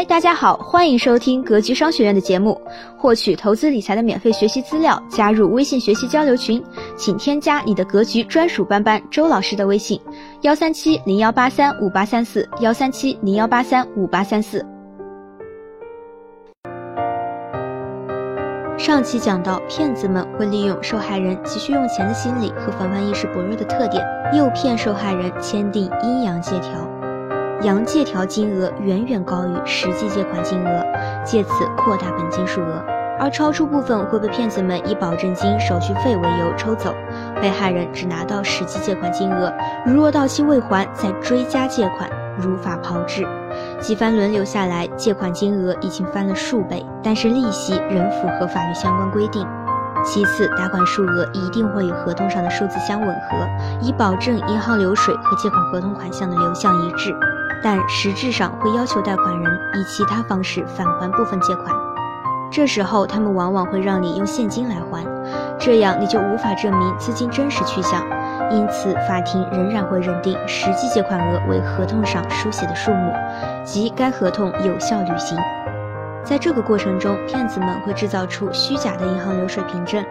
嗨，大家好，欢迎收听格局商学院的节目。获取投资理财的免费学习资料，加入微信学习交流群，请添加你的格局专属班班周老师的微信：幺三七零幺八三五八三四，幺三七零幺八三五八三四。上期讲到，骗子们会利用受害人急需用钱的心理和防范意识薄弱的特点，诱骗受害人签订阴阳借条。阳借条金额远远高于实际借款金额，借此扩大本金数额，而超出部分会被骗子们以保证金、手续费为由抽走，被害人只拿到实际借款金额，如若到期未还，再追加借款，如法炮制。几番轮流下来，借款金额已经翻了数倍，但是利息仍符合法律相关规定。其次，打款数额一定会与合同上的数字相吻合，以保证银行流水和借款合同款项的流向一致。但实质上会要求贷款人以其他方式返还部分借款，这时候他们往往会让你用现金来还，这样你就无法证明资金真实去向，因此法庭仍然会认定实际借款额为合同上书写的数目，即该合同有效履行。在这个过程中，骗子们会制造出虚假的银行流水凭证，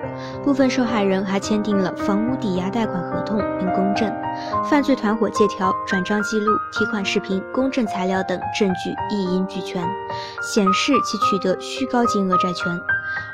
部分受害人还签订了房屋抵押贷款合同并公证，犯罪团伙借条、转账记录、提款视频、公证材料等证据一应俱全，显示其取得虚高金额债权。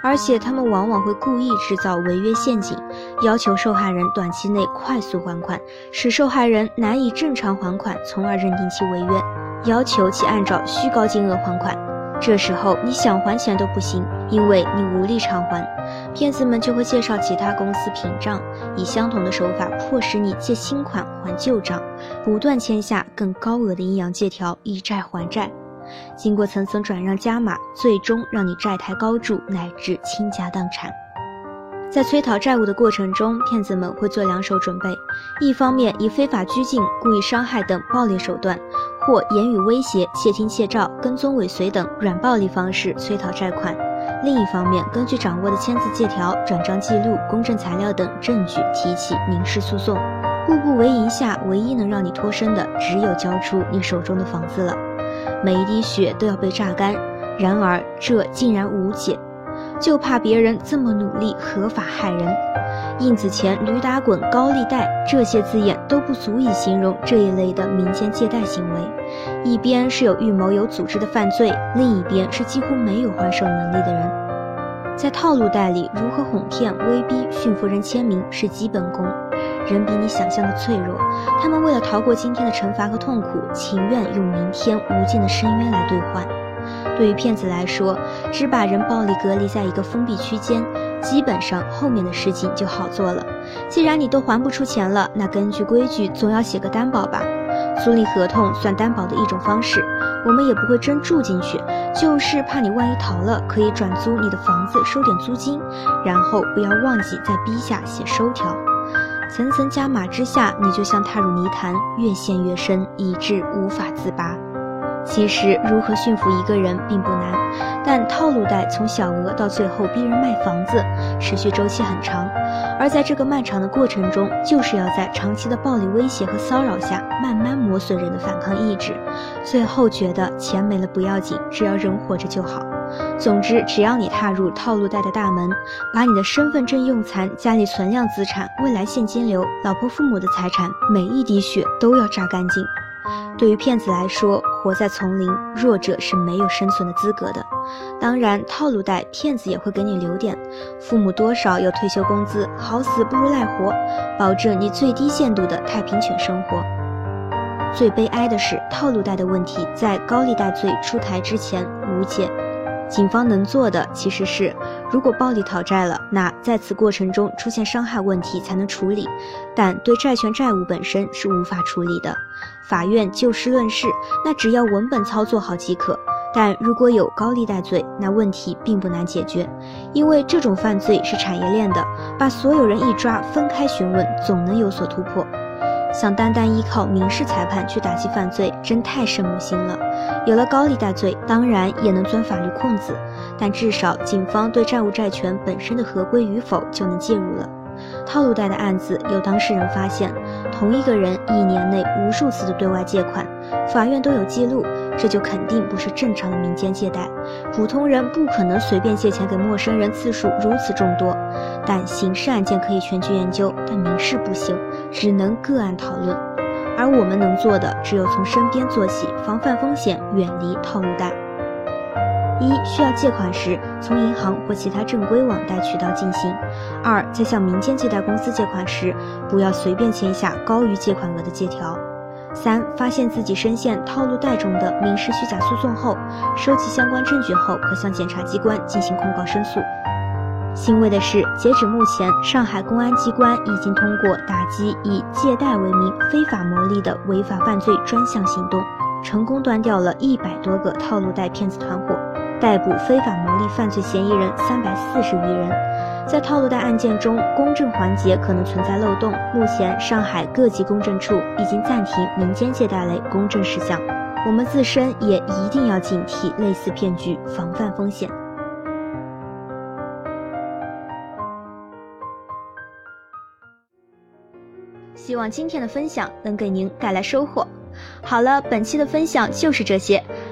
而且他们往往会故意制造违约陷阱，要求受害人短期内快速还款，使受害人难以正常还款，从而认定其违约，要求其按照虚高金额还款。这时候你想还钱都不行，因为你无力偿还。骗子们就会介绍其他公司屏障，以相同的手法迫使你借新款还旧账，不断签下更高额的阴阳借条，以债还债。经过层层转让加码，最终让你债台高筑，乃至倾家荡产。在催讨债务的过程中，骗子们会做两手准备：一方面以非法拘禁、故意伤害等暴力手段。或言语威胁、窃听窃照、跟踪尾随等软暴力方式催讨债款；另一方面，根据掌握的签字借条、转账记录、公证材料等证据提起民事诉讼。步步为营下，唯一能让你脱身的，只有交出你手中的房子了。每一滴血都要被榨干，然而这竟然无解。就怕别人这么努力合法害人，印子钱、驴打滚、高利贷这些字眼都不足以形容这一类的民间借贷行为。一边是有预谋、有组织的犯罪，另一边是几乎没有还手能力的人。在套路贷里，如何哄骗、威逼、驯服人签名是基本功。人比你想象的脆弱，他们为了逃过今天的惩罚和痛苦，情愿用明天无尽的深渊来兑换。对于骗子来说，只把人暴力隔离在一个封闭区间，基本上后面的事情就好做了。既然你都还不出钱了，那根据规矩总要写个担保吧。租赁合同算担保的一种方式，我们也不会真住进去，就是怕你万一逃了，可以转租你的房子收点租金，然后不要忘记在逼下写收条。层层加码之下，你就像踏入泥潭，越陷越深，以致无法自拔。其实，如何驯服一个人并不难，但套路贷从小额到最后逼人卖房子，持续周期很长。而在这个漫长的过程中，就是要在长期的暴力威胁和骚扰下，慢慢磨损人的反抗意志，最后觉得钱没了不要紧，只要人活着就好。总之，只要你踏入套路贷的大门，把你的身份证用残、家里存量资产、未来现金流、老婆父母的财产，每一滴血都要榨干净。对于骗子来说，活在丛林，弱者是没有生存的资格的。当然，套路贷骗子也会给你留点，父母多少有退休工资，好死不如赖活，保证你最低限度的太平犬生活。最悲哀的是，套路贷的问题在高利贷罪出台之前无解。警方能做的其实是，如果暴力讨债了，那在此过程中出现伤害问题才能处理，但对债权债务本身是无法处理的。法院就事论事，那只要文本操作好即可。但如果有高利贷罪，那问题并不难解决，因为这种犯罪是产业链的，把所有人一抓，分开询问，总能有所突破。想单单依靠民事裁判去打击犯罪，真太圣母心了。有了高利贷罪，当然也能钻法律空子，但至少警方对债务债权本身的合规与否就能介入了。套路贷的案子，有当事人发现，同一个人一年内无数次的对外借款，法院都有记录，这就肯定不是正常的民间借贷。普通人不可能随便借钱给陌生人，次数如此众多。但刑事案件可以全局研究，但民事不行，只能个案讨论。而我们能做的，只有从身边做起，防范风险，远离套路贷。一需要借款时，从银行或其他正规网贷渠道进行；二在向民间借贷公司借款时，不要随便签下高于借款额的借条；三发现自己深陷套路贷中的民事虚假诉讼后，收集相关证据后，可向检察机关进行控告申诉。欣慰的是，截止目前，上海公安机关已经通过打击以借贷为名非法牟利的违法犯罪专项行动，成功端掉了一百多个套路贷骗子团伙。逮捕非法牟利犯罪嫌疑人三百四十余人，在套路贷案件中，公证环节可能存在漏洞。目前，上海各级公证处已经暂停民间借贷类公证事项。我们自身也一定要警惕类似骗局，防范风险。希望今天的分享能给您带来收获。好了，本期的分享就是这些。